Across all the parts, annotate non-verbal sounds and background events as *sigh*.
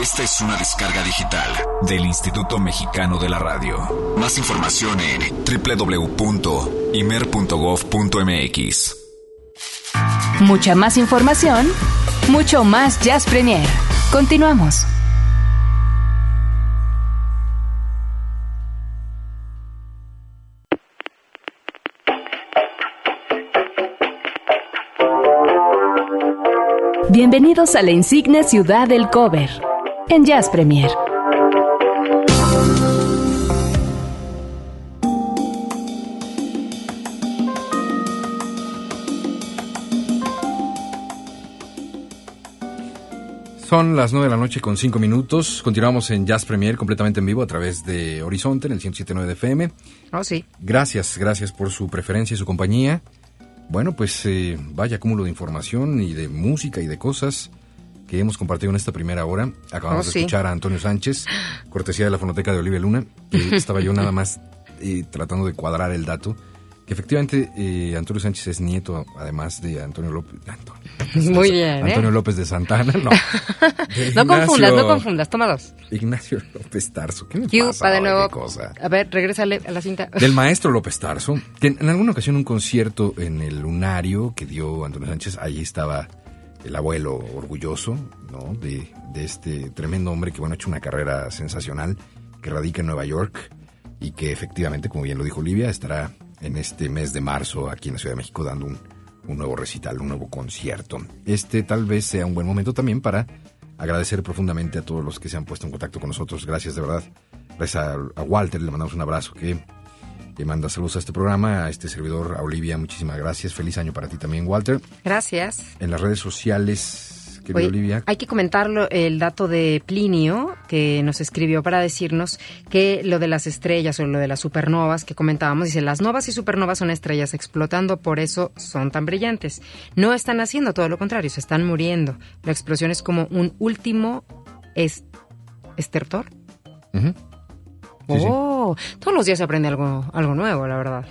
Esta es una descarga digital del Instituto Mexicano de la Radio. Más información en www.imer.gov.mx. Mucha más información, mucho más Jazz Premier. Continuamos. Bienvenidos a la insigne ciudad del cover en Jazz Premier. Son las 9 de la noche con 5 minutos. Continuamos en Jazz Premier completamente en vivo a través de Horizonte en el 107.9 de FM. Oh, sí. Gracias, gracias por su preferencia y su compañía. Bueno, pues eh, vaya cúmulo de información y de música y de cosas que hemos compartido en esta primera hora. Acabamos Oh, de sí. escuchar a Antonio Sánchez, cortesía de la fonoteca de Olivia Luna. que *laughs* estaba yo nada más eh, tratando de cuadrar el dato. Que efectivamente eh, Antonio Sánchez es nieto, además de Antonio López. Antonio, Muy bien, ¿eh? Antonio López de Santana, no. De *laughs* No confundas, no confundas. Toma dos. Ignacio López Tarso. ¿Qué me pasa nuevo. ¿Qué cosa? A ver, regrésale a la cinta. Del *laughs* maestro López Tarso, que en alguna ocasión un concierto en el Lunario que dio Antonio Sánchez, allí estaba el abuelo orgulloso, ¿no? De, de este tremendo hombre que, bueno, ha hecho una carrera sensacional, que radica en Nueva York y que efectivamente, como bien lo dijo Olivia, estará en este mes de marzo aquí en la Ciudad de México dando un, nuevo recital, un nuevo concierto. Este tal vez sea un buen momento también para agradecer profundamente a todos los que se han puesto en contacto con nosotros. Gracias de verdad. Gracias a, a Walter, le mandamos un abrazo que le manda saludos a este programa, a este servidor, a Olivia, muchísimas gracias. Feliz año para ti también, Walter. Gracias. En las redes sociales, querida Oye, Olivia. hay que comentarlo el dato de Plinio que nos escribió para decirnos que lo de las estrellas o lo de las supernovas que comentábamos, dice, las novas y supernovas son estrellas explotando, por eso son tan brillantes. No están haciendo todo lo contrario, se están muriendo. La explosión es como un último es estertor. Sí, sí. oh, todos los días se aprende algo, algo nuevo, la verdad.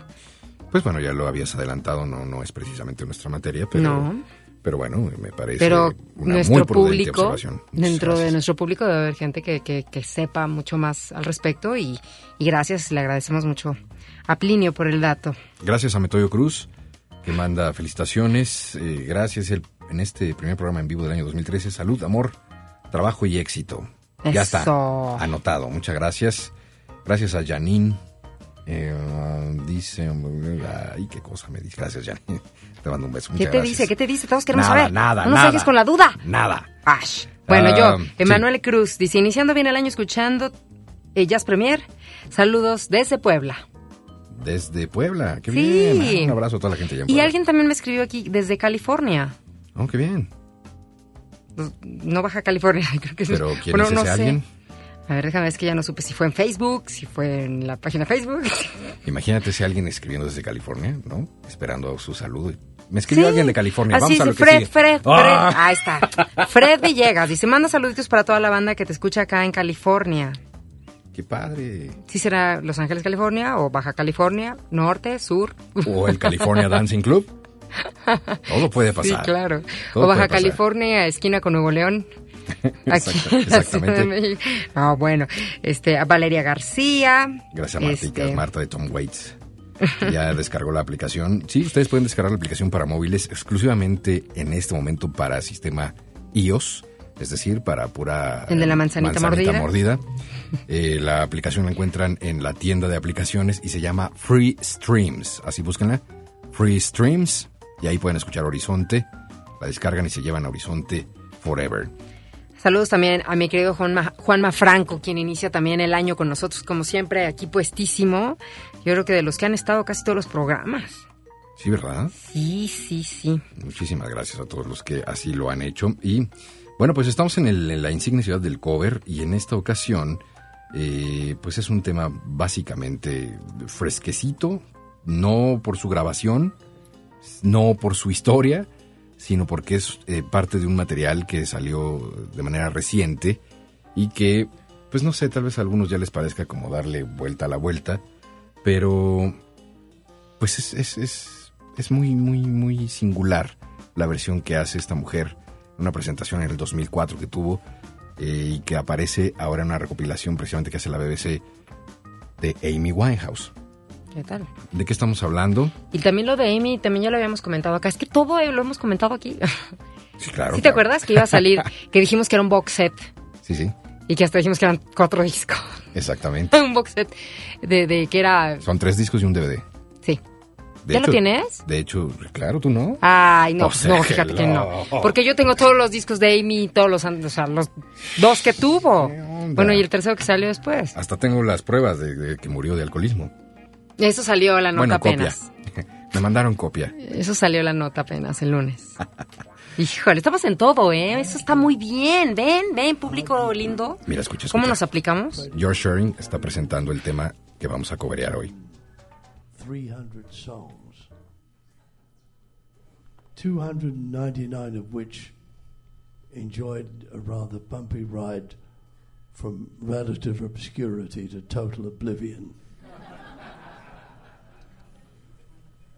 Pues bueno, ya lo habías adelantado, no, no es precisamente nuestra materia, pero, No. pero bueno, me parece Pero una nuestro muy público, observación. Dentro de nuestro público debe haber gente que, que, que sepa mucho más al respecto y, y gracias, le agradecemos mucho a Plinio por el dato. Gracias a Metoyo Cruz, que manda felicitaciones. eh, gracias el- en este primer programa en vivo del año 2013. Salud, amor, trabajo y éxito. Ya está. Anotado. Muchas gracias. Gracias a Janine. Eh, dice, ay, qué cosa me dice. Gracias, Janine. *laughs* Te mando un beso. ¿Qué te gracias. dice? ¿Qué te dice? Todos queremos Nada, saber. nada, no nos nada. con la duda. Nada. Ash. Bueno, Ah, yo, sí. Emanuel Cruz, dice, iniciando bien el año escuchando Jazz Premier, saludos desde Puebla. Desde Puebla. Qué Sí. bien. Ah, Un abrazo a toda la gente allá en Y alguien también me escribió aquí desde California. Oh, qué bien. No Baja California, *laughs* creo que es. Pero ¿quién Bueno, es ese no sé. A ver, déjame ver, es que ya no supe si fue en Facebook, si fue en la página Facebook. Imagínate si alguien escribiendo desde California, ¿no? Esperando su saludo. Me escribió Sí. alguien de California. Así Vamos a lo que Fred, sigue. Fred, Fred. ¡Ah! Ahí está. Fred Villegas dice, manda saluditos para toda la banda que te escucha acá en California. ¡Qué padre! ¿Sí será Los Ángeles, California o Baja California, Norte, Sur? O el California Dancing Club. *laughs* Todo puede Sí, pasar. claro. Todo o Baja. California, esquina con Nuevo León. *laughs* Aquí en la exactamente. de México. Ah, bueno, este, a Valeria García. Gracias Martica, Este, Marta de Tom Waits. Ya descargó la aplicación. Sí, ustedes pueden descargar la aplicación para móviles exclusivamente en este momento para sistema iOS, es decir, para pura El de la manzanita mordida. mordida. Eh, la aplicación la encuentran en la tienda de aplicaciones y se llama Free Streams. Así búsquenla. Free Streams. Y ahí pueden escuchar Horizonte. La descargan y se llevan a Horizonte Forever. Saludos también a mi querido Juanma, Juanma Franco, quien inicia también el año con nosotros, como siempre, aquí puestísimo. Yo creo que de los que han estado casi todos los programas. Sí, ¿verdad? Sí, sí, sí. Muchísimas gracias a todos los que así lo han hecho. Y bueno, pues estamos en, el- en la insignia ciudad del cover y en esta ocasión, eh, pues es un tema básicamente fresquecito, no por su grabación, no por su historia, sino porque es eh, parte de un material que salió de manera reciente y que, pues no sé, tal vez a algunos ya les parezca como darle vuelta a la vuelta, pero pues es, es, es, es muy, muy, muy singular la versión que hace esta mujer, una presentación en el 2004 que tuvo, eh, y que aparece ahora en una recopilación precisamente que hace la BBC de Amy Winehouse. ¿Qué tal? ¿De qué estamos hablando? Y también lo de Amy, también ya lo habíamos comentado acá. Es que todo lo hemos comentado aquí. Sí, claro. ¿Sí te claro. acuerdas que iba a salir, *laughs* que dijimos que era un box set Sí, sí, y que hasta dijimos que eran cuatro discos? exactamente. *laughs* un box set de, de que era... Son tres discos y un DVD. Sí. De ¿Ya lo tienes? De hecho, claro, tú no. Ay, no, O sea, no, fíjate que no. no. Porque yo tengo todos los discos de Amy, todos los, o sea, los dos que tuvo. Bueno, y el tercero que salió después. Hasta tengo las pruebas de, de que murió de alcoholismo. Eso salió la nota bueno, apenas. copia. *laughs* Me mandaron copia. Eso salió la nota apenas el lunes. Híjole, estamos en todo, ¿eh? Eso está muy bien. Ven, ven, público lindo. Mira, escucha, escucha. ¿Cómo nos aplicamos? George Shearing está presentando el tema que vamos a cobrear hoy. 300 songs, 299 of which enjoyed a rather bumpy ride from relative obscurity to total oblivion.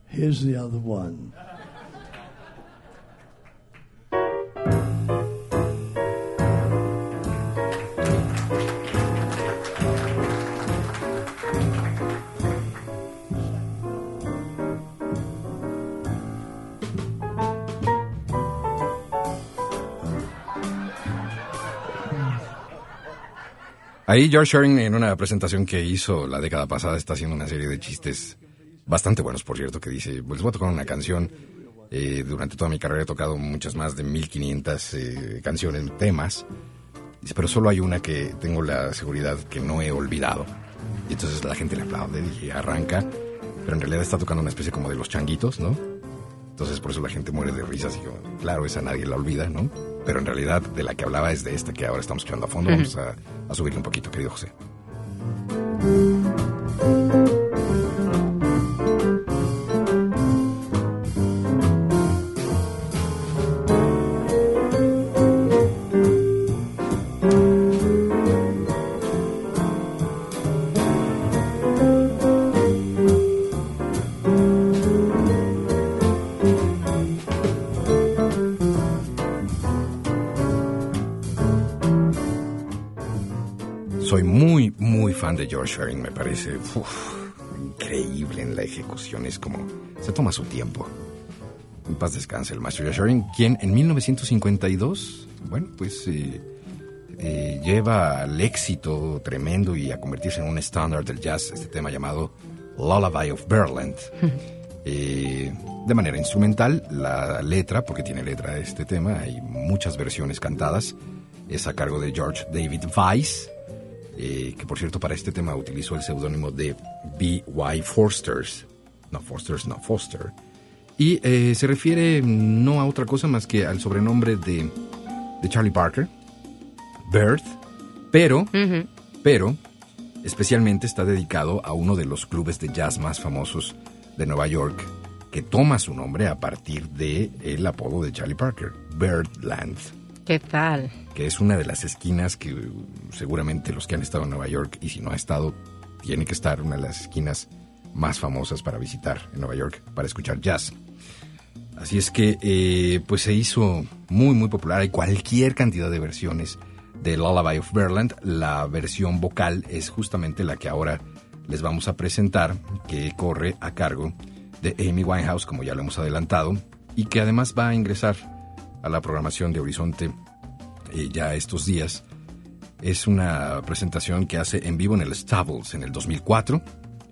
Here's the other one. Ahí George Shearing en una presentación que hizo la década pasada está haciendo una serie de chistes bastante buenos, por cierto, que dice, pues voy a tocar una canción. eh, durante toda mi carrera he tocado muchas más de 1500 eh, canciones, temas, Dice, pero solo hay una que tengo la seguridad que no he olvidado. Y entonces la gente le aplaude y arranca, pero en realidad está tocando una especie como de los changuitos, ¿no? Entonces por eso la gente muere de risas y como, claro, esa nadie la olvida, ¿no? Pero en realidad de la que hablaba es de esta que ahora estamos escuchando a fondo. Vamos a, a subirle un poquito, querido José. George me parece uf, increíble en la ejecución, es como se toma su tiempo. En paz descanse el maestro George quien en 1952, bueno, pues eh, eh, lleva al éxito tremendo y a convertirse en un estándar del jazz este tema llamado Lullaby of Berland. *laughs* Eh, de manera instrumental, la letra, porque tiene letra este tema, hay muchas versiones cantadas, es a cargo de George David Weiss, eh, que por cierto para este tema utilizó el seudónimo de B.Y. Forsters, no Forsters, no Foster, y eh, se refiere no a otra cosa más que al sobrenombre de, de Charlie Parker, Bird, pero, pero especialmente está dedicado a uno de los clubes de jazz más famosos de Nueva York, que toma su nombre a partir de el apodo de Charlie Parker, Birdland ¿Qué tal? que es una de las esquinas que uh, seguramente los que han estado en Nueva York, y si no ha estado, tiene que estar una de las esquinas más famosas para visitar en Nueva York, para escuchar jazz. Así es que, eh, pues se hizo muy, muy popular. Hay cualquier cantidad de versiones de Lullaby of Berland. La versión vocal es justamente la que ahora les vamos a presentar, que corre a cargo de Amy Winehouse, como ya lo hemos adelantado, y que además va a ingresar a la programación de Horizonte eh, ya estos días. Es una presentación que hace en vivo en el Stables en el 2004.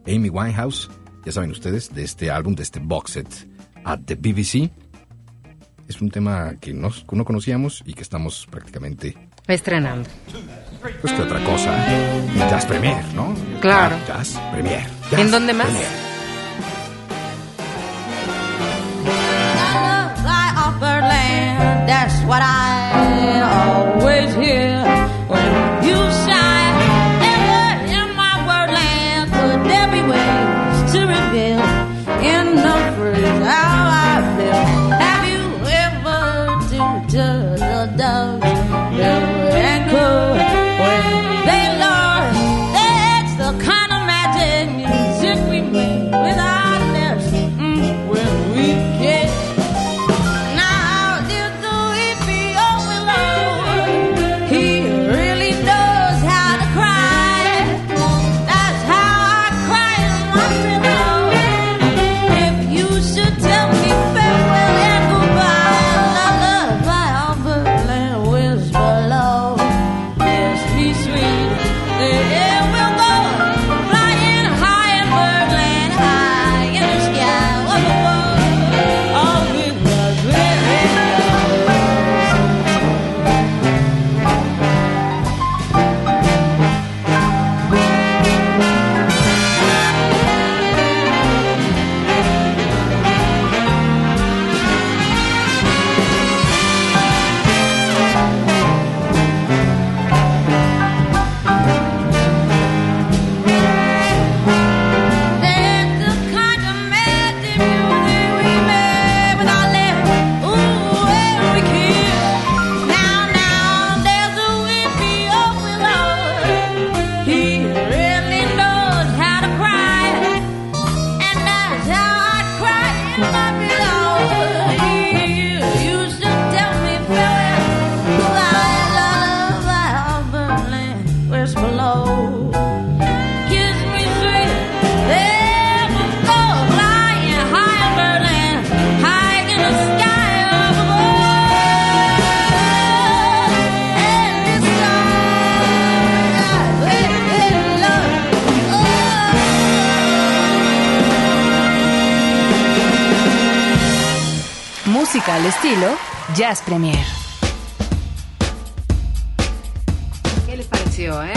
Amy Winehouse, ya saben ustedes, de este álbum, de este box set at the BBC. Es un tema que no, no conocíamos y que estamos prácticamente, Estrenando. pues que otra cosa, Jazz Premier, ¿no? Claro. Jazz Premier. ¿En dónde más? Premier. Copperland. That's what I Jazz Premier. ¿Qué les pareció, eh?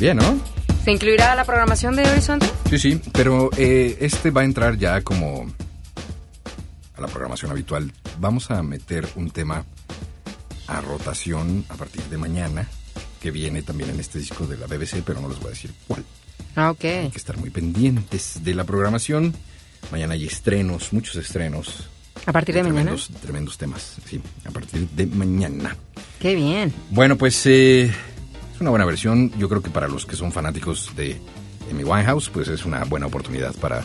Bien, ¿no? ¿Se incluirá la programación de Horizonte? Sí, sí, pero eh, este va a entrar ya como a la programación habitual. Vamos a meter un tema a rotación a partir de mañana, que viene también en este disco de la BBC, pero no les voy a decir cuál. Ah, ok. Hay que estar muy pendientes de la programación. Mañana hay estrenos, muchos estrenos. ¿A partir de mañana? tremendos, Tremendos temas, sí, a partir de mañana. Qué bien. Bueno, pues eh, es una buena versión. Yo creo que para los que son fanáticos de Amy Winehouse, pues es una buena oportunidad para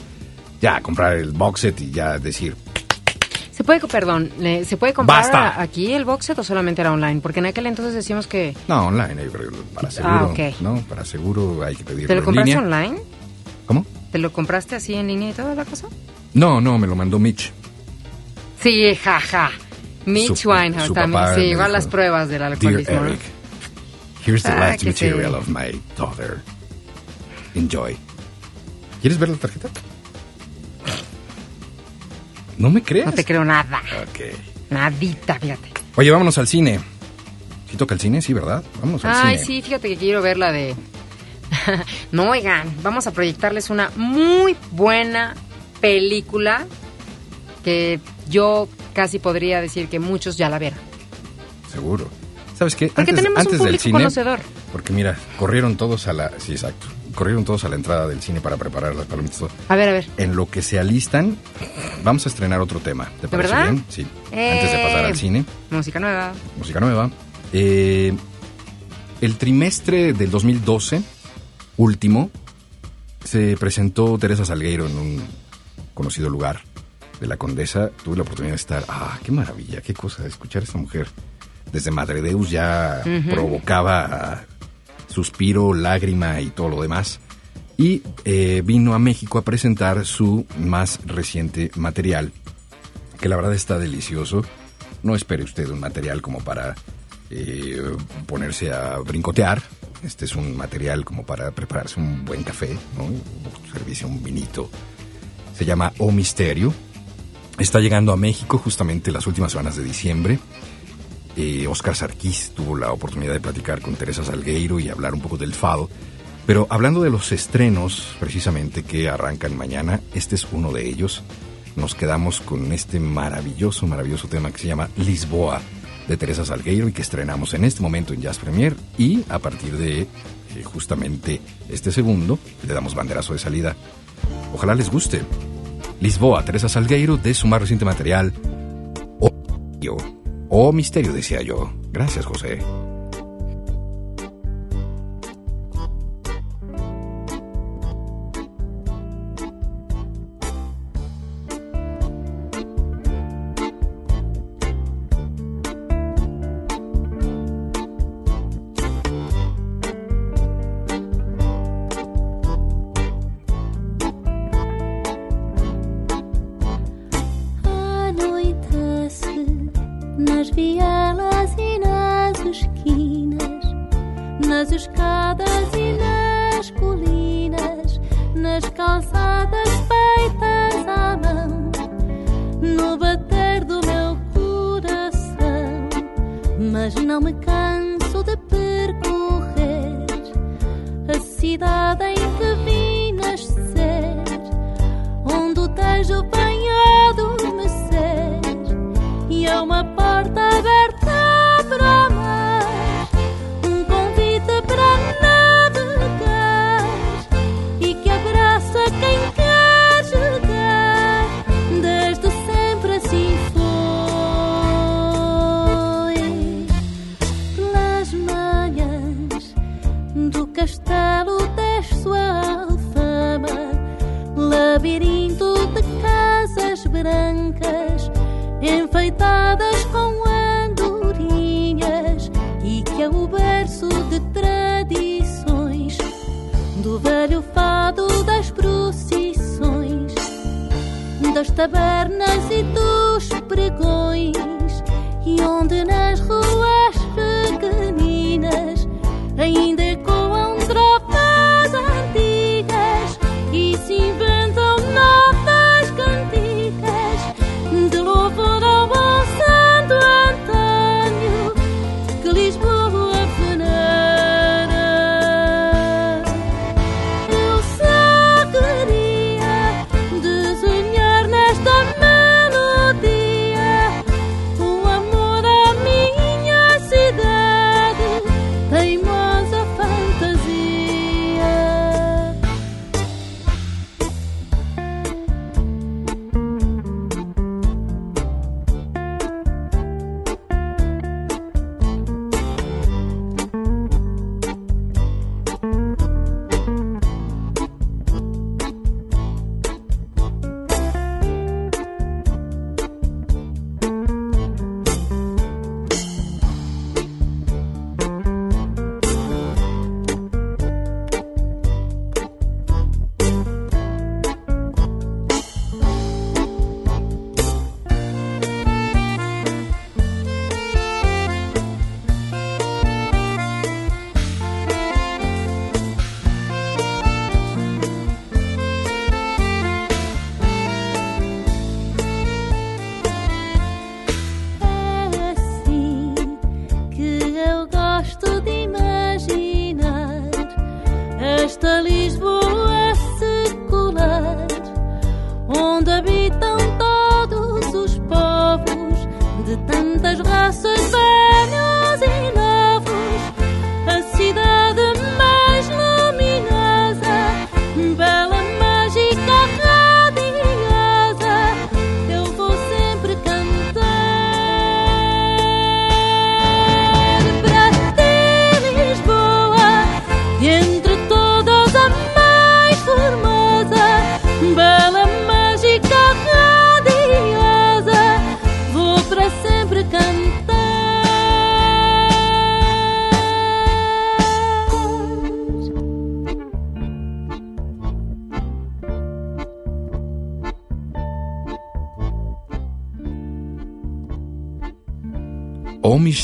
ya comprar el box set y ya decir, ¿Se puede, perdón, ¿se puede comprar Basta. aquí el box set o solamente era online? Porque en aquel entonces decíamos que... no, online, yo creo, para seguro. Ah, ok. No, para seguro hay que pedirlo ¿Te lo en compraste línea. online? ¿Cómo? ¿Te lo compraste así en línea y toda la cosa? No, no, me lo mandó Mitch. Sí, jaja. Mitch Su- Winehouse su también. me igual dijo, las pruebas del Dear alcoholismo. ¿no? Eric, here's the Ah, last sí. material of my daughter. Enjoy. ¿Quieres ver la tarjeta? ¿No me crees? No te creo nada. Ok. Nadita, fíjate. Oye, vámonos al cine. ¿Sí toca el cine? Sí, ¿verdad? Vámonos al Ay, cine. sí, fíjate que quiero ver la de... *laughs* no, oigan, vamos a proyectarles una muy buena película que yo casi podría decir que muchos ya la vieron. Seguro. ¿Sabes qué? Porque tenemos un del público cine, conocedor. Porque mira, corrieron todos a la... Sí, exacto. Corrieron todos a la entrada del cine para preparar las palomitas. A ver, a ver. En lo que se alistan, vamos a estrenar otro tema. ¿Te parece verdad? bien? Sí. Antes de pasar Eh. al cine. Música nueva. música nueva. Eh, el trimestre del 2012, último, se presentó Teresa Salgueiro en un conocido lugar de la Condesa. Tuve la oportunidad de estar. ¡Ah, qué maravilla! ¡Qué cosa! Escuchar a esta mujer. Desde Madre Deus ya provocaba suspiro, lágrima y todo lo demás. Y eh, vino a México a presentar su más reciente material, que la verdad está delicioso. No espere usted un material como para eh, ponerse a brincotear. Este es un material como para prepararse un buen café, ¿no? Servirse un vinito. Se llama O Misterio. Está llegando a México justamente las últimas semanas de diciembre. Eh, Oscar Sarkis tuvo la oportunidad de platicar con Teresa Salgueiro y hablar un poco del fado. Pero hablando de los estrenos, precisamente, que arrancan mañana, este es uno de ellos. Nos quedamos con este maravilloso, maravilloso tema que se llama Lisboa, de Teresa Salgueiro, y que estrenamos en este momento en Jazz Premier. Y a partir de eh, justamente este segundo, le damos banderazo de salida. Ojalá les guste. Lisboa, Teresa Salgueiro, de su más reciente material, O. O Misterio, decía yo. Gracias, José. Cidade em que vim nascer onde o tejo vem adormecer e é uma das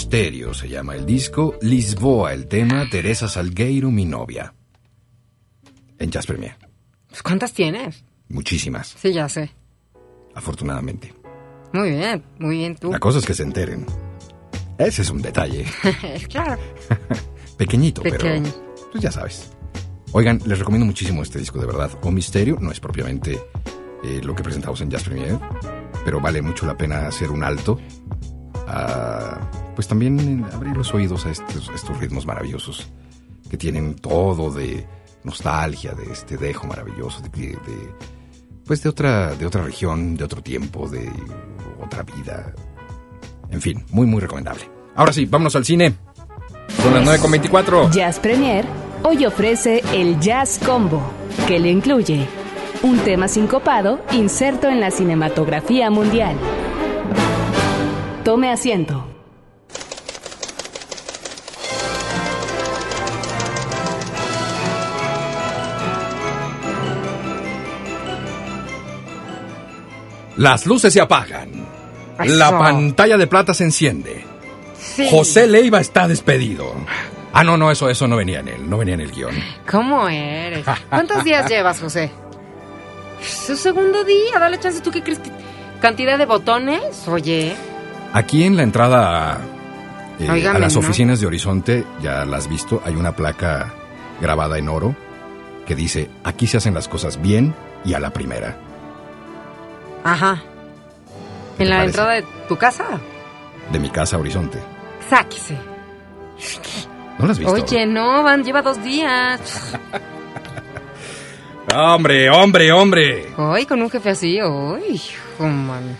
Misterio se llama el disco, Lisboa el tema, Teresa Salgueiro mi novia. En Jazz Premier. Pues, ¿Cuántas tienes? Muchísimas, Sí, ya sé. afortunadamente. Muy bien, muy bien tú. La cosa es que se enteren. Ese es un detalle. *laughs* claro. *laughs* Pequeñito, Pequeño. pero pues ya sabes. Oigan, les recomiendo muchísimo este disco, de verdad. O Misterio no es propiamente eh, lo que presentamos en Jazz Premier, pero vale mucho la pena hacer un alto. A, pues también abrir los oídos a estos, estos ritmos maravillosos que tienen todo de nostalgia, de este dejo maravilloso, de, pues de otra, de otra región, de otro tiempo, de otra vida. En fin, muy, muy recomendable. Ahora sí, vámonos al cine. Son las 9.24. Jazz Premier hoy ofrece el Jazz Combo, que le incluye un tema sincopado inserto en la cinematografía mundial. Tome asiento. Las luces se apagan. Eso. La pantalla de plata se enciende. Sí. José Leiva está despedido. Ah, no, no, eso, eso no venía en él, no venía en el guion. ¿Cómo eres? ¿Cuántos días *laughs* llevas, José? Su segundo día, dale chance. ¿Tú qué crees que cantidad de botones? Oye, Aquí en la entrada eh, a las ¿no? oficinas de Horizonte, ya la has visto, hay una placa grabada en oro que dice, aquí se hacen las cosas bien y a la primera. ajá. ¿Qué ¿En la parece? entrada de tu casa? De mi casa Horizonte. Sáquese. ¿No la has visto? Oye, no, van, lleva dos días. *laughs* ¡Hombre, hombre, hombre! Hoy con un jefe así, uy, hijo, man.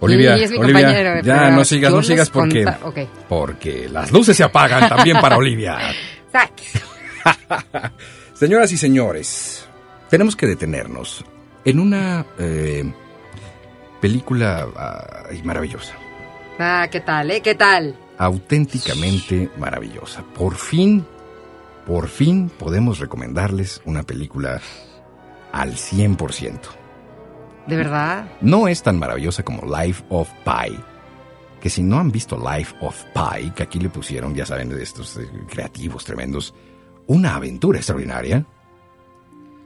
Olivia, Sí, es mi Olivia, compañero, ya no sigas, no sigas porque... Porque las luces se apagan también para Olivia. *laughs* *laughs* Señoras y señores, tenemos que detenernos en una eh, película ay, maravillosa, Ah, ¿qué tal, eh? ¿Qué tal? auténticamente maravillosa. Por fin, por fin podemos recomendarles una película al 100%. ¿De verdad? No es tan maravillosa como Life of Pi, que si no han visto Life of Pi, que aquí le pusieron, ya saben, de estos eh, creativos tremendos, una aventura extraordinaria,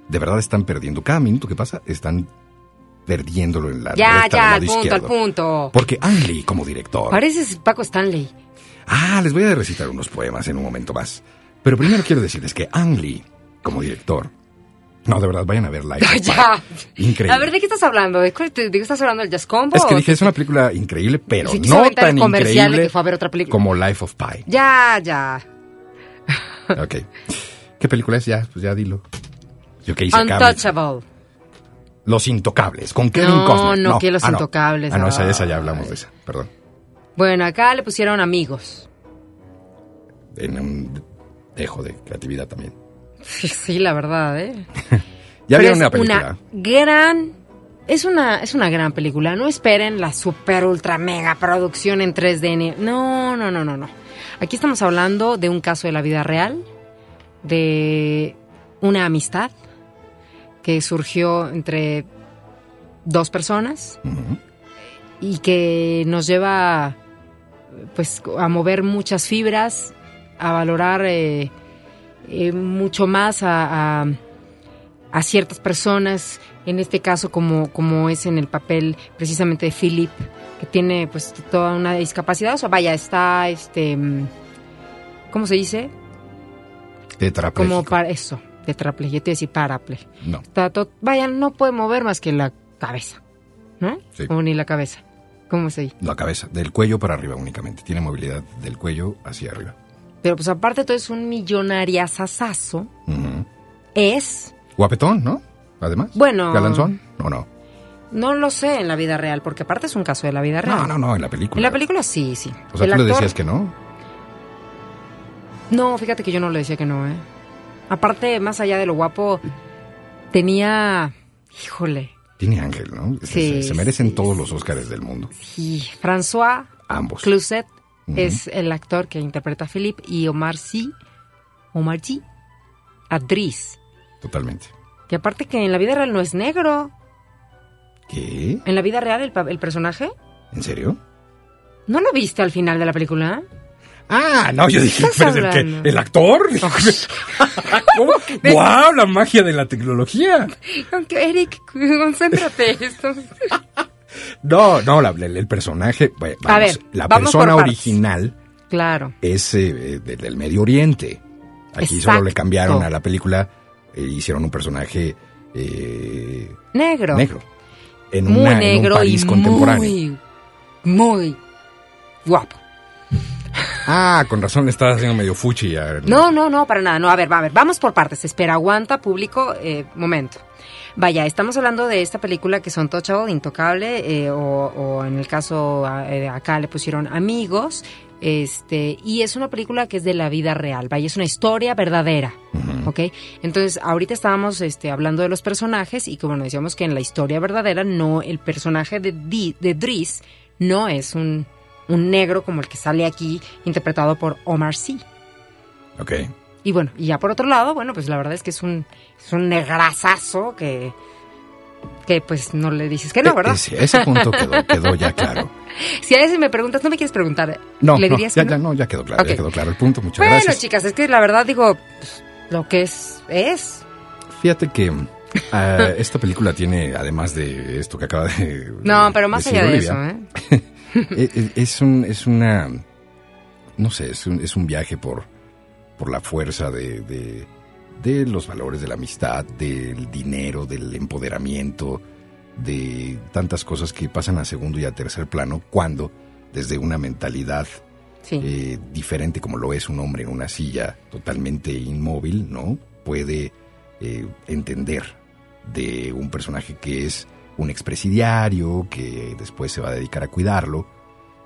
de verdad están perdiendo. Cada minuto que pasa están perdiéndolo en la Ya, ya, al punto, al punto. Porque Ang Lee, como director... Pareces Paco Stanley. Ah, les voy a recitar unos poemas en un momento más. Pero primero quiero decirles que Ang Lee, como director... No, de verdad, vayan a ver Life of Pi. ya. Increíble. A ver, ¿de qué estás hablando? ¿De qué, qué estás hablando? ¿El Jazz Combo? Es que dije, es una película increíble, pero Sí no tan increíble que fue a ver otra película. como Life of Pi. Ya, ya. Ok. ¿Qué película es? Ya, pues ya dilo. Yo que hice acá. Untouchable. Los Intocables, con Kevin No, Costner. no, que Los ah, no. Intocables, Ah, no, esa, esa ya hablamos de esa, perdón. Bueno, acá le pusieron amigos. En un dejo de creatividad también. *laughs* Sí, la verdad, ¿eh? *laughs* ¿Ya vieron la película? una gran... Es una, es una gran película. No esperen la super ultra mega producción en 3D. ni- No, no, no, no, no. Aquí estamos hablando de un caso de la vida real, de una amistad que surgió entre dos personas y que nos lleva pues a mover muchas fibras, a valorar eh, eh, mucho más a, a- a ciertas personas, en este caso como, como es en el papel precisamente de Philip, que tiene pues toda una discapacidad, o sea, vaya, está este mm, ¿cómo se dice? Tetrapléjico. Como para eso, tetraplegia, yo te iba a decir paraple. No. Está to- vaya, no puede mover más que la cabeza, ¿no? Sí. O ni la cabeza. ¿Cómo se dice? La cabeza, del cuello para arriba únicamente. Tiene movilidad del cuello hacia arriba. Pero pues aparte todo es un millonariazazazo. Ujú. Es, Guapetón, ¿no? Además. Bueno. ¿Galanzón? No, no. no lo sé en la vida real, porque aparte es un caso de la vida real. No, no, no, en la película. En la película sí, sí. O sea, El tú le actor- decías que no. No, fíjate que yo no le decía que no, ¿eh? Aparte, más allá de lo guapo, tenía... Híjole. Tiene ángel, ¿no? Sí, se, se merecen sí, todos los Óscares del mundo. Y François Ambos. Es el actor que interpreta a Philip y Omar Sy, Omar Sy, Adris. Totalmente. Que aparte que en la vida real no es negro. ¿Qué? En la vida real el, el personaje... ¿En serio? ¿No lo viste al final de la película? Ah, no, yo dije, ¿pero el, hablando? ¿El actor? *laughs* ¡Wow! *laughs* *laughs* La magia de la tecnología. Aunque, Eric, concéntrate. Esto- No, no, la- el, personaje. bueno, A ver, la vamos persona original Claro. es eh, de- del Medio Oriente. Aquí Exacto. solo le cambiaron a la película, eh, hicieron un personaje eh, Negro. negro. En, Muy una- en un y contemporáneo. muy, muy guapo. Ah, con razón estás haciendo medio fuchi. a- No, no, no, para nada. No, a ver, va, a ver, vamos por partes. Espera, aguanta, público, eh, momento. Vaya, estamos hablando de esta película que son Touchable, Intocable, eh, o, o en el caso eh, acá le pusieron Amigos, este, y es una película que es de la vida real, vaya, es una historia verdadera, ¿ok? Entonces, ahorita estábamos este, hablando de los personajes y que, bueno, decíamos que en la historia verdadera no, el personaje de, Di- de Driss no es un, un negro como el que sale aquí, interpretado por Omar Sy. Ok. Y bueno, y ya por otro lado, bueno, pues la verdad es que es un, es un negrazazo que, que pues no le dices que no, E- ¿verdad? Ese, ese punto quedó, quedó ya claro. *laughs* Si a veces me preguntas, no me quieres preguntar, No, ¿le no, ya, que ya, no? no, ya quedó claro, ya quedó claro el punto. Muchas Bueno, gracias. chicas, es que la verdad digo, pues, lo que es, es. Fíjate que ah, esta película tiene, además de esto que acaba de. No, pero más allá de Olivia, eso, ¿eh? *laughs* *laughs* e- e- Es, un, es una. No sé, es un, es un viaje por, por la fuerza de, de, de los valores de la amistad, del dinero, del empoderamiento, de tantas cosas que pasan a segundo y a tercer plano cuando, desde una mentalidad Sí. eh, diferente como lo es un hombre en una silla totalmente inmóvil, ¿no? Puede eh, entender de un personaje que es un expresidiario, que después se va a dedicar a cuidarlo,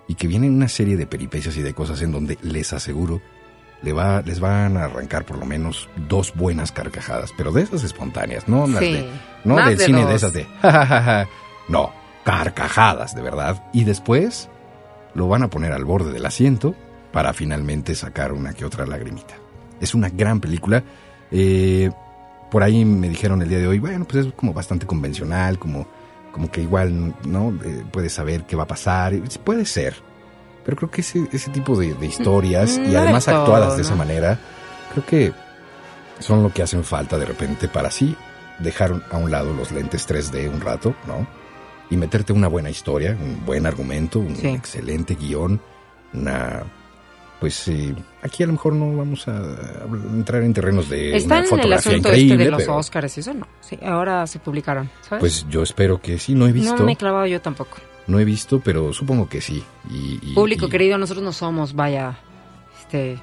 y que viene una serie de peripecias y de cosas en donde les aseguro le va, les van a arrancar por lo menos dos buenas carcajadas, pero de esas espontáneas, no las Sí, de, no del de cine dos. de esas de *laughs* ja, ja, ja, ja. no, carcajadas de verdad, y después lo van a poner al borde del asiento para finalmente sacar una que otra lagrimita. Es una gran película. eh, por ahí me dijeron el día de hoy, bueno, pues es como bastante convencional, como, como que igual, ¿no? Eh, puedes saber qué va a pasar. Puede ser. Pero creo que ese, ese tipo de, de historias, Mm, y además todo, actuadas de esa manera, creo que son lo que hacen falta de repente para así dejar a un lado los lentes 3D un rato, ¿no? Y meterte una buena historia, un buen argumento, un Sí. excelente guion, una... Pues eh, aquí a lo mejor no vamos a, entrar en terrenos de Está una en el fotografía asunto increíble, este de los pero, Oscars eso no. Sí, ahora se publicaron, ¿sabes? pues yo espero que sí, no he visto, no me he clavado yo tampoco. no he visto, pero supongo que sí. Y, y- Público y- querido, nosotros no somos, vaya, este,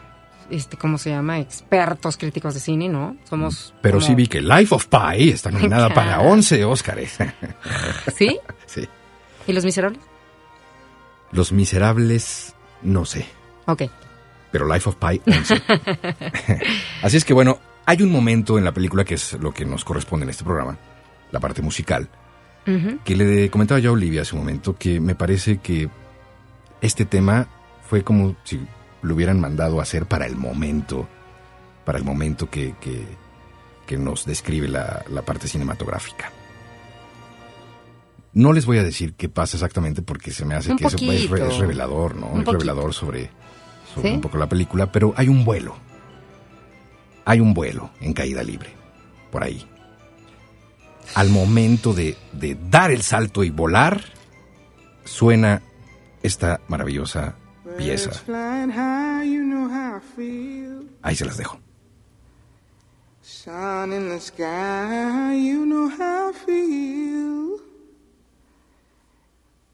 este, ¿cómo se llama? Expertos críticos de cine, ¿no? Somos. Pero como- sí vi que Life of Pi está nominada *laughs* para Claro. 11 Óscares. *laughs* ¿Sí? *laughs* sí. ¿Y Los Miserables? Los Miserables, no sé. Ok. Pero Life of Pi 11. *laughs* Así es que bueno, hay un momento en la película que es lo que nos corresponde en este programa, la parte musical, que le comentaba yo a Olivia hace un momento que me parece que este tema fue como si lo hubieran mandado a hacer para el momento, para el momento que, que, que nos describe la, la parte cinematográfica. No les voy a decir qué pasa exactamente porque se me hace Un que eso es, revelador, ¿no? Es poquito. revelador sobre, sobre ¿Sí? un poco la película, pero hay un vuelo. Hay un vuelo en caída libre, por ahí. Al momento de, de dar el salto y volar, suena esta maravillosa pieza. Ahí se las dejo. Sun in the sky, you know how I feel.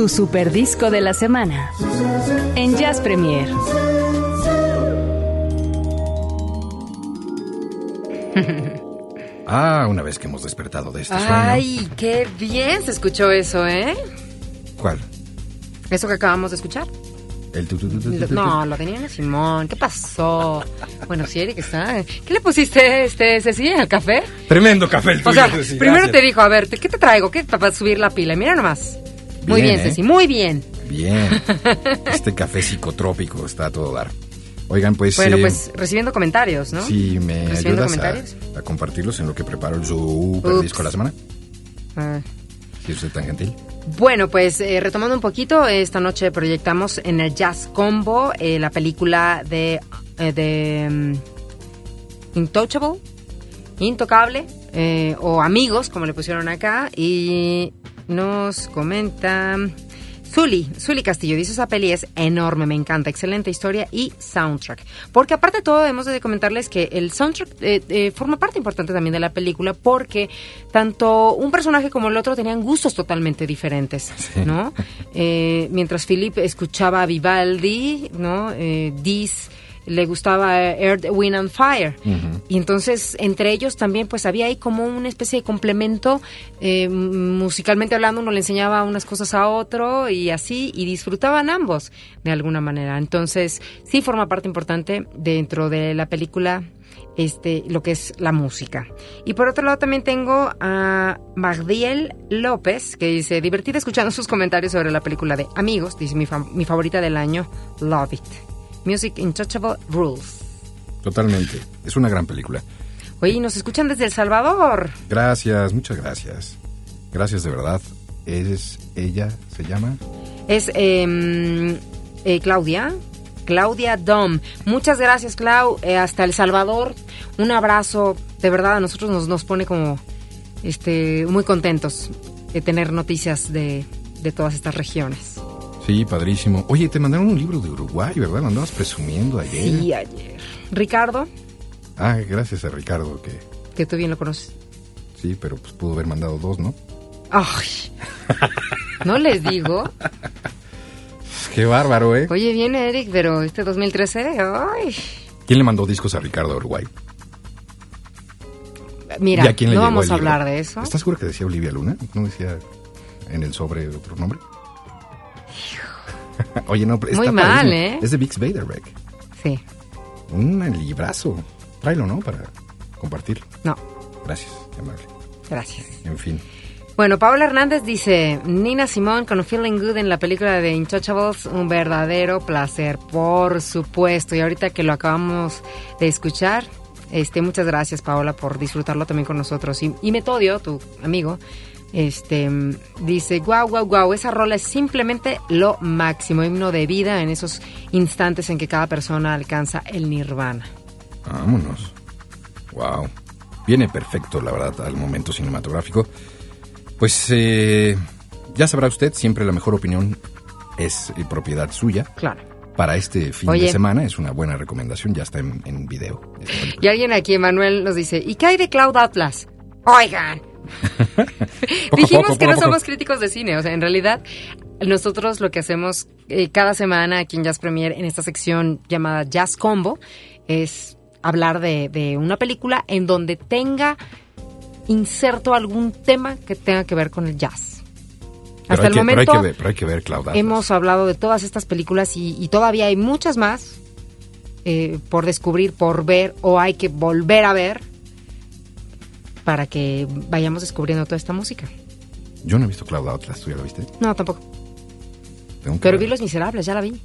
Su super disco de la semana. En Jazz Premier. *laughs* Ah, una vez que hemos despertado de este sueño. Ay, qué bien se escuchó eso, ¿eh? ¿Cuál? Eso que acabamos de escuchar. El tu, tu, tu, tu, Lo- tu, tu. No, lo tenía en Simón. ¿Qué pasó? Bueno, sí, Eric está. ¿Qué le pusiste, este, Ceci, al café? Tremendo café el tuyo. O sea, Ceci, primero gracias. te dijo, a ver, ¿qué te traigo? ¿Qué para subir la pila? Mira nomás. Muy Bien, bien, ¿eh? Ceci, muy bien. Bien. *laughs* Este café psicotrópico está a todo dar. Oigan, pues. Bueno, eh, pues recibiendo comentarios, ¿no? Si me ayudas comentarios. a, a compartirlos en lo que preparo el super Ups. disco de la semana, Ah. si usted tan gentil. Bueno, pues eh, retomando un poquito, esta noche proyectamos en el Jazz Combo eh, la película de, eh, de mm, Intouchable, Intocable, eh, o Amigos, como le pusieron acá, y nos comenta Zully, Zully Castillo, dice esa peli es enorme, me encanta, excelente historia y soundtrack. Porque aparte de todo, hemos de comentarles que el soundtrack eh, eh, forma parte importante también de la película porque tanto un personaje como el otro tenían gustos totalmente diferentes, ¿no? Eh, mientras Philip escuchaba a Vivaldi, ¿no? Dis le gustaba Earth, Wind and Fire. Y entonces, entre ellos también, pues había ahí como una especie de complemento, eh, musicalmente hablando, uno le enseñaba unas cosas a otro y así, y disfrutaban ambos de alguna manera. Entonces, sí forma parte importante dentro de la película este, lo que es la música. Y por otro lado también tengo a Magdiel López, que dice, divertida escuchando sus comentarios sobre la película de Amigos, dice mi, fa- mi favorita del año, Love It. Music Intouchable Rules. Totalmente. Es una gran película. Oye, nos escuchan desde El Salvador. Gracias, muchas gracias. Gracias de verdad. Es ella, se llama. Es eh, eh, Claudia. Claudia Dom. Muchas gracias, Clau. Eh, hasta El Salvador. Un abrazo. De verdad, a nosotros nos, nos pone como este, muy contentos de tener noticias de, de todas estas regiones. Sí, padrísimo. Oye, te mandaron un libro de Uruguay, ¿verdad? Lo andabas presumiendo ayer. Sí, ayer. Ricardo, Ah, gracias a Ricardo, que que tú bien lo conoces. sí, pero pues pudo haber mandado dos, ¿no? Ay, no les digo. *laughs* Qué bárbaro, ¿eh? Oye, viene Eric, pero este 2013, ay. ¿Quién le mandó discos a Ricardo a Uruguay? Mira, ¿Y a quién le no vamos a hablar de eso. ¿Estás seguro que decía Olivia Luna? ¿No decía en el sobre otro nombre? *laughs* Oye, no, pero Muy está mal, padrísimo. ¿eh? Es de Vix Vaderbeck. Sí, Un librazo. Tráelo, ¿no? Para compartir. no, Gracias, amable. gracias. En fin. Bueno, Paola Hernández dice, Nina Simón con Feeling Good en la película de Intouchables, un verdadero placer, por supuesto. Y ahorita que lo acabamos de escuchar, este, muchas gracias Paola por disfrutarlo también con nosotros. Y, y Metodio, tu amigo, este, dice, guau, guau, guau, esa rola es simplemente lo máximo, himno de vida en esos instantes en que cada persona alcanza el nirvana. Vámonos. Wow. Viene perfecto, la verdad, al momento cinematográfico. Pues eh, ya sabrá usted, siempre la mejor opinión es eh, propiedad suya. Claro. Para este fin Oye. de semana es una buena recomendación, ya está en, en video. Y alguien aquí, Emanuel, nos dice, ¿y qué hay de Cloud Atlas? Oigan, *laughs* dijimos poco, que poco no poco. somos críticos de cine, o sea, en realidad nosotros lo que hacemos eh, cada semana aquí en Jazz Premier, en esta sección llamada Jazz Combo, es hablar de, de una película en donde tenga inserto algún tema que tenga que ver con el jazz. Hasta el que- pero momento hay que ver, pero hay que ver, Cloud Atlas. hemos hablado de todas estas películas y, y todavía hay muchas más eh, por descubrir, por ver o hay que volver a ver para que vayamos descubriendo toda esta música. Yo no he visto Cloud Atlas, ¿tú ya lo viste? No, tampoco. Tengo que Pero ver. vi Los Miserables, ya la vi.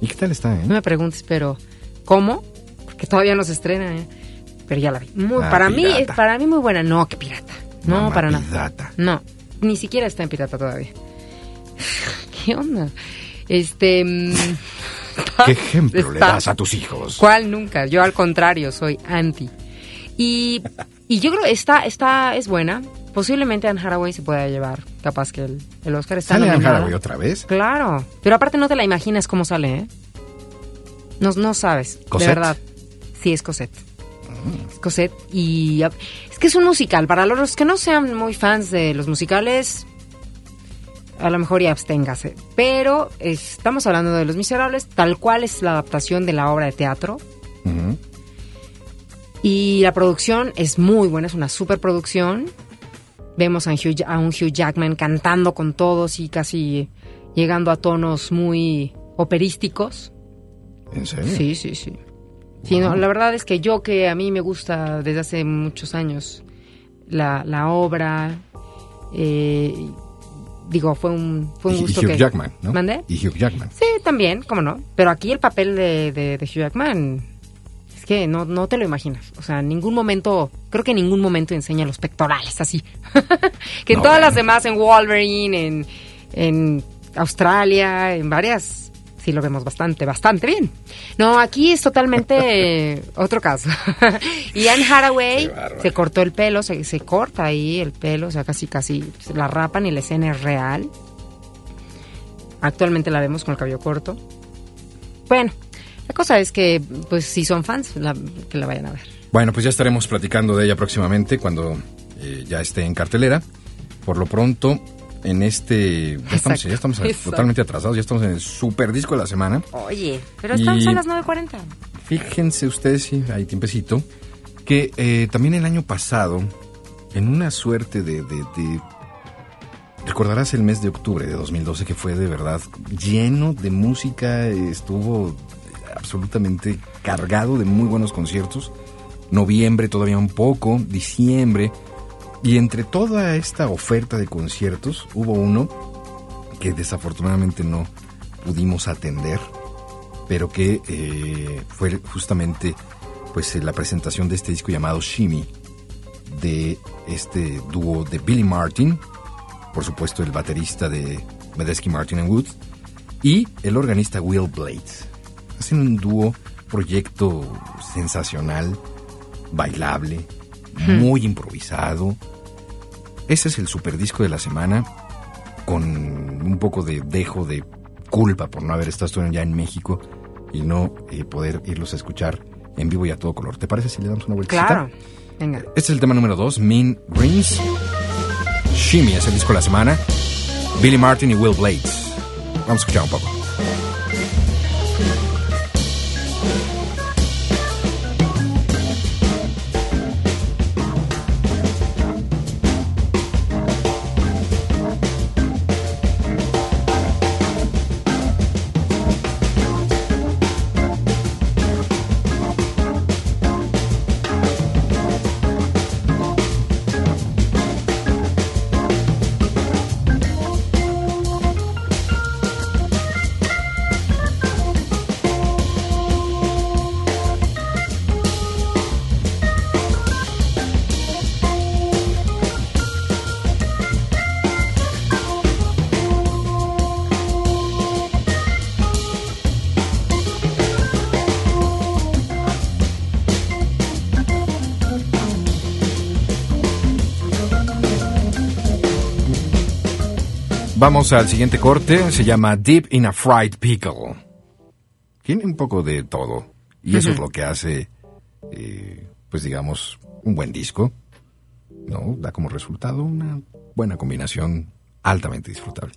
¿Y qué tal está, eh? No me preguntes, pero ¿cómo? Porque todavía no se estrena, ¿eh? Pero ya la vi. Muy, para mí, para mí muy buena. No, que pirata. No, Mamá para nada. pirata. No, ni siquiera está en pirata todavía. *laughs* ¿Qué onda? Este. mm, *laughs* *laughs* ¿Qué ejemplo le das a tus hijos? ¿Cuál nunca? Yo al contrario, soy anti. Y, y yo creo que esta, esta es buena. Posiblemente Anne Haraway se pueda llevar. Capaz que el, el Oscar está ¿Sale Anne. Haraway otra vez? Claro. Pero aparte no te la imaginas cómo sale, ¿eh? No, no sabes. ¿Cosette? De verdad. Sí, es Cosette. Es Cosette. Y es que es un musical. Para los que no sean muy fans de los musicales, a lo mejor ya absténgase. Pero estamos hablando de Los Miserables, tal cual es la adaptación de la obra de teatro. Y la producción es muy buena, es una superproducción. Vemos a un, Hugh, a un Hugh Jackman cantando con todos y casi llegando a tonos muy operísticos. ¿En serio? Sí, sí, sí. Sí, no, la verdad es que yo que a mí me gusta desde hace muchos años la, la obra, eh, digo, fue un, fue un Y- Hugh que... Jackman, ¿no? ¿Mandé? Y Hugh Jackman. Sí, también, cómo no. Pero aquí el papel de, de, de Hugh Jackman es que no, no te lo imaginas. O sea, en ningún momento, creo que en ningún momento enseña los pectorales así. *laughs* que en No, todas bueno. las demás, en Wolverine, en, en Australia, en varias, sí lo vemos bastante, bastante bien. No, aquí es totalmente *laughs* otro caso. *laughs* y Anne Haraway se cortó el pelo, se, se corta ahí el pelo, o sea, casi, casi se la rapan y la escena es real. Actualmente la vemos con el cabello corto. Bueno, la cosa es que, pues, si son fans, la- que la vayan a ver. Bueno, pues ya estaremos platicando de ella próximamente cuando eh, ya esté en cartelera. Por lo pronto, en este... Ya estamos, ya totalmente atrasados, ya estamos en el super disco de la semana. Oye, pero estamos a las 9.40. Fíjense ustedes, sí, hay tiempecito, que eh, también el año pasado, en una suerte de, de- de- Recordarás el mes de octubre de 2012 que fue de verdad lleno de música, estuvo absolutamente cargado de muy buenos conciertos. Noviembre todavía un poco, diciembre. Y entre toda esta oferta de conciertos hubo uno que desafortunadamente no pudimos atender pero que eh, fue justamente pues eh, la presentación de este disco llamado Shimmy de este dúo de Billy Martin, por supuesto el baterista de Medesky Martin and Woods y el organista Will Blades. Hacen un dúo, proyecto sensacional, bailable, muy improvisado. Ese es el super disco de la semana. con un poco de dejo de culpa por no haber estado ya en México y no eh, poder irlos a escuchar en vivo y a todo color. ¿Te parece si le damos una vuelta? Claro. Venga. Este es el tema número 2, Mean Greens. Shimmy es el disco de la semana. Billy Martin y Will Blades. Vamos a escuchar un poco. Vamos al siguiente corte, se llama Deep in a Fried Pickle. Tiene un poco de todo. Y eso es lo que hace, eh, pues digamos, un buen disco. ¿No? Da como resultado una buena combinación altamente disfrutable.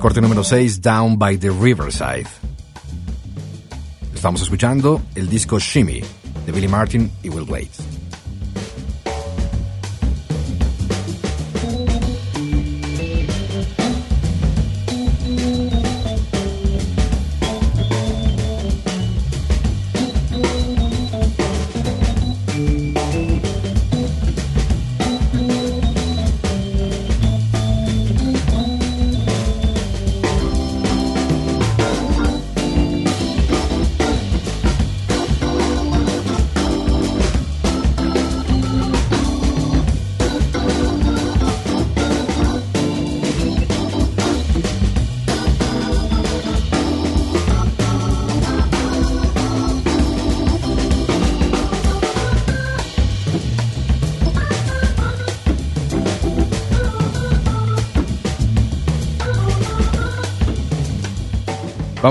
Corte número 6, Down by the Riverside. Estamos escuchando el disco Shimmy de Billy Martin y Will Blades.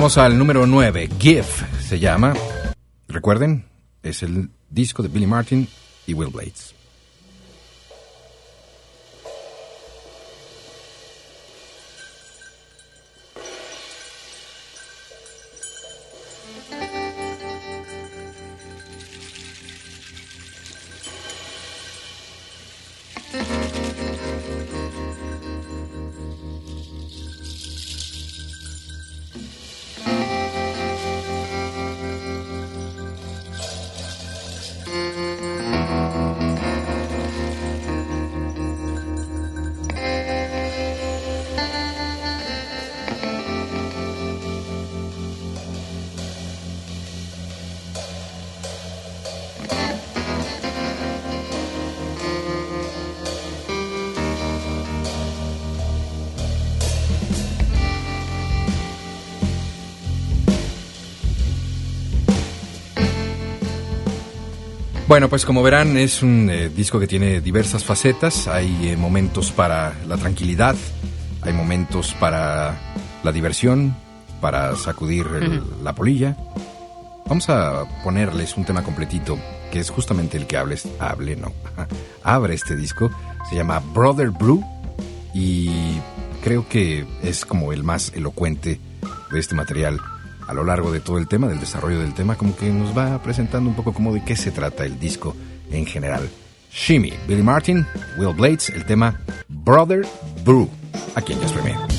Vamos al número 9, GIF se llama. Recuerden, es el disco de Billy Martin y Will Blades. Bueno, pues como verán es un eh, disco que tiene diversas facetas. Hay eh, momentos para la tranquilidad, hay momentos para la diversión, para sacudir el- la polilla. Vamos a ponerles un tema completito, que es justamente el que hables, hable, no, *laughs* abre este disco. Se llama Brother Brew y creo que es como el más elocuente de este material a lo largo de todo el tema, del desarrollo del tema, como que nos va presentando un poco como de qué se trata el disco en general. Shimmy, Billy Martin, Will Blades, el tema Brother Brew, aquí en Just Premier.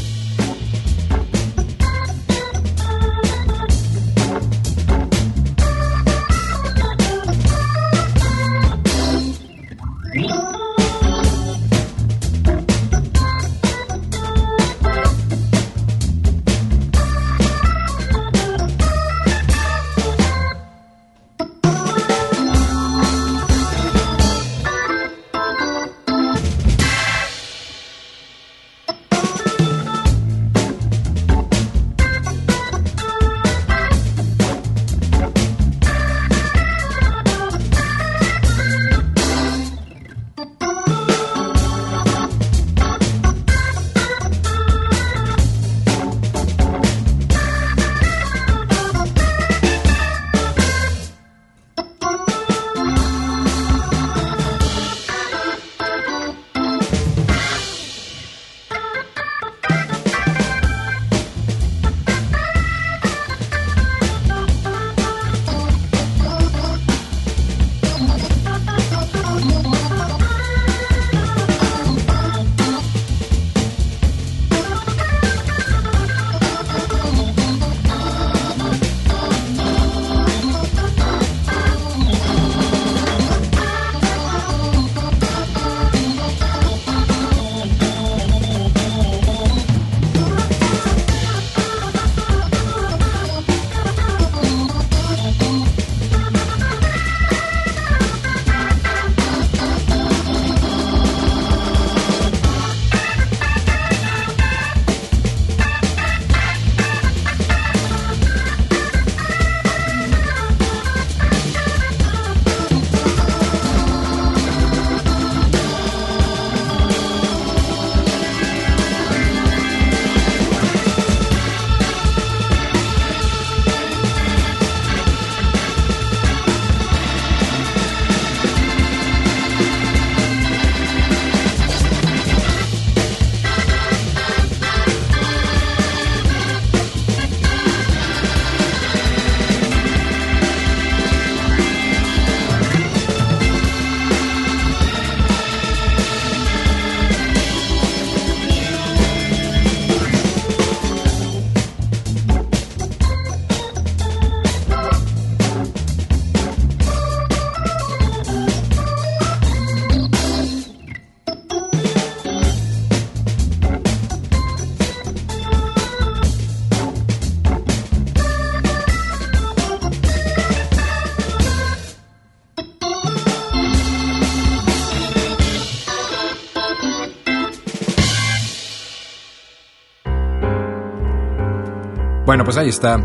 Ahí está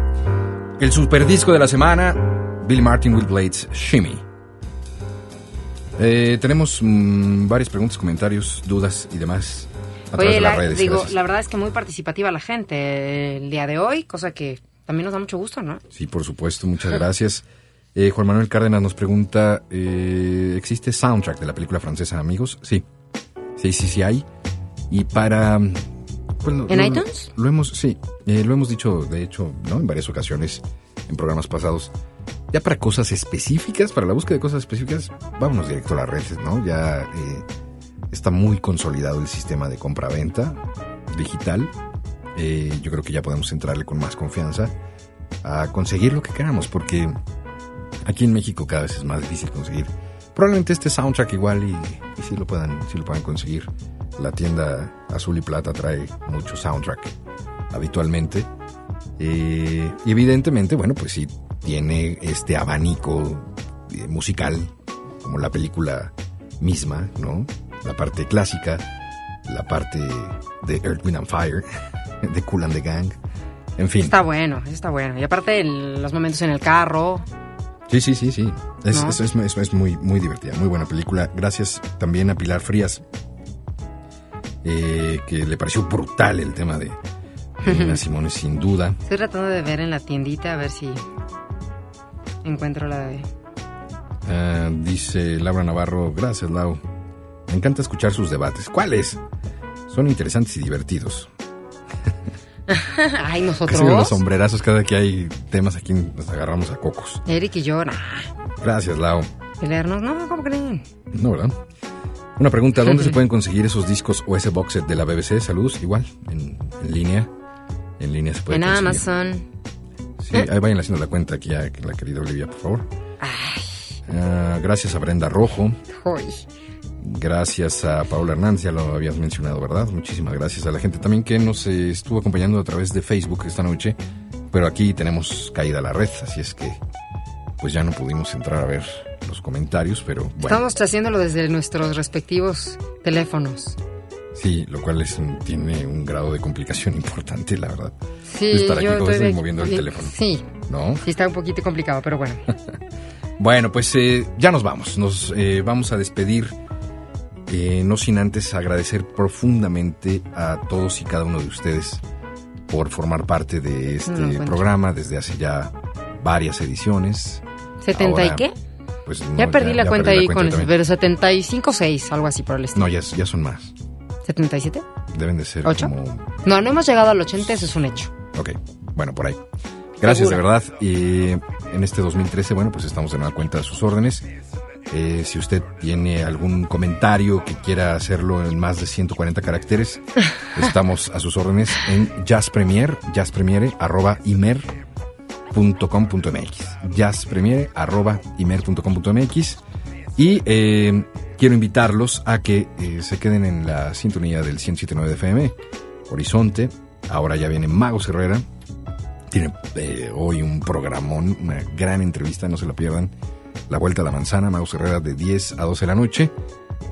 el super disco de la semana, Bill Martin with Blades, Shimmy. Eh, tenemos mm, varias preguntas, comentarios, dudas y demás a través Oye, de las la, redes. digo, gracias. la verdad es que muy participativa la gente eh, el día de hoy, cosa que también nos da mucho gusto, ¿no? Sí, por supuesto, muchas gracias. *laughs* Eh, Juan Manuel Cárdenas nos pregunta, eh, ¿existe soundtrack de la película francesa Amigos? Sí, sí, sí, sí hay. Y para... ¿En lo- iTunes? Lo hemos, sí, eh, lo hemos dicho, de hecho, ¿no? En varias ocasiones, en programas pasados. Ya para cosas específicas, para la búsqueda de cosas específicas, vámonos directo a las redes, ¿no? Ya eh, está muy consolidado el sistema de compra-venta digital. Eh, yo creo que ya podemos entrarle con más confianza a conseguir lo que queramos, porque aquí en México cada vez es más difícil conseguir. Probablemente este soundtrack igual y, y si lo puedan, si lo puedan conseguir. La tienda Azul y Plata trae mucho soundtrack habitualmente. Eh, y evidentemente, bueno, pues sí tiene este abanico eh, musical, como la película misma, ¿no? La parte clásica, la parte de Earth, Wind and Fire, *laughs* de Cool and the Gang. En fin. Está bueno, está bueno. Y aparte el- los momentos en el carro, Sí, sí, sí, sí. Es, ¿No? es, es- es- es muy, muy divertida, muy buena película. Gracias también a Pilar Frías, eh, que le pareció brutal el tema de, Nina *laughs* Simone, sin duda. estoy tratando de ver en la tiendita a ver si encuentro la de... Ah, dice Laura Navarro, gracias Lau. Me encanta escuchar sus debates. ¿Cuáles? Son interesantes y divertidos. *laughs* Ay, Casi nosotros. los sombrerazos cada que hay temas aquí nos agarramos a cocos. Eric y yo, nah, Gracias Lau. pelearnos, no, ¿cómo creen? No, ¿verdad? Una pregunta, ¿dónde se *laughs* pueden conseguir esos discos o ese box set de la BBC? Saludos, igual, en, en línea. En línea se puede en conseguir. Amazon. Sí, ahí vayan haciendo la cuenta aquí a la querida Olivia, por favor. Ah, gracias a Brenda Rojo. Gracias a Paula Hernández, ya lo habías mencionado, ¿verdad? Muchísimas gracias a la gente también que nos eh, estuvo acompañando a través de Facebook esta noche. Pero aquí tenemos caída la red, así es que pues ya no pudimos entrar a ver los comentarios, pero bueno. Estamos haciéndolo desde nuestros respectivos teléfonos. Sí, lo cual es un- tiene un grado de complicación importante, la verdad. Sí, Estar aquí yo estoy moviendo el sí, teléfono. Sí, ¿No? sí está un poquito complicado, pero bueno. *laughs* Bueno, pues eh, ya nos vamos. Nos eh, vamos a despedir. eh, no sin antes agradecer profundamente a todos y cada uno de ustedes por formar parte de este No encuentro. programa desde hace ya varias ediciones. ¿70 Ahora, y qué? Pues no, ya perdí la cuenta perdí ahí la con también. pero 75 6, algo así por el estilo. No, ya, ya son más. ¿77? Deben de ser ¿Ocho? como No, no hemos llegado al 80, eso es un hecho. Ok, bueno, por ahí. Gracias Seguro. de verdad. Y en este 2013, bueno, pues estamos de nueva cuenta de sus órdenes. Eh, si usted tiene algún comentario que quiera hacerlo en más de 140 caracteres, *laughs* estamos a sus órdenes en Jazz Premier, jazzpremiere, arroba imer punto com punto mx. Jazzpremiere, arroba imer punto com punto mx. Y eh, quiero invitarlos a que eh, se queden en la sintonía del 107.9 de FM, Horizonte. Ahora ya viene Magos Herrera. Tiene eh, hoy un programón, una gran entrevista, no se la pierdan. La Vuelta a la Manzana, Magos Herrera, de 10 a 12 de la noche.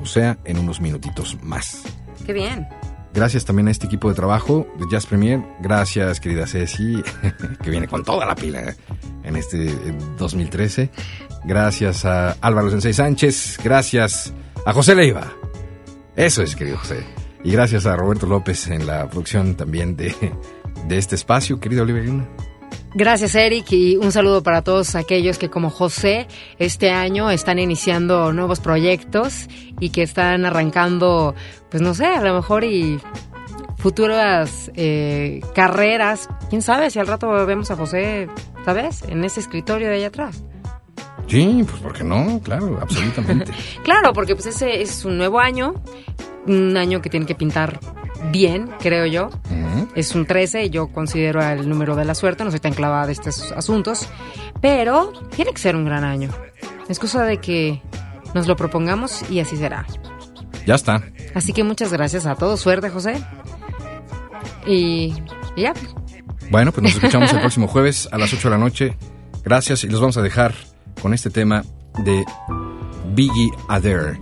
O sea, en unos minutitos más. Qué bien. Gracias también a este equipo de trabajo de Jazz Premier. Gracias, querida Ceci, *laughs* que viene con toda la pila en este eh, 2013. Gracias a Álvaro Sensei Sánchez. Gracias a José Leiva. Eso es, querido José. Y gracias a Roberto López en la producción también de, de este espacio, querido Oliver Luna. Gracias, Eric, y un saludo para todos aquellos que, como José, este año están iniciando nuevos proyectos y que están arrancando, pues no sé, a lo mejor y futuras eh, carreras. ¿Quién sabe si al rato vemos a José, ¿sabes? En ese escritorio de allá atrás. Sí, pues ¿por qué no? Claro, absolutamente. *laughs* Claro, porque pues ese es un nuevo año, un año que tiene que pintar bien, creo yo. Es un 13, yo considero el número de la suerte, no soy tan clavada de estos asuntos, pero tiene que ser un gran año. Es cosa de que nos lo propongamos y así será. Ya está. Así que muchas gracias a todos, suerte José. Y, y ya, Bueno, pues nos escuchamos el *laughs* próximo jueves a las 8 de la noche. Gracias y los vamos a dejar con este tema de Biggie Adair,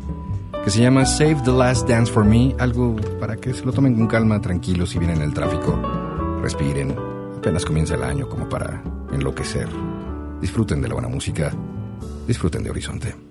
que se llama Save the Last Dance for Me, algo para que se lo tomen con calma, tranquilos si vienen en el tráfico, respiren, Apenas comienza el año como para enloquecer. Disfruten de la buena música, disfruten de Horizonte.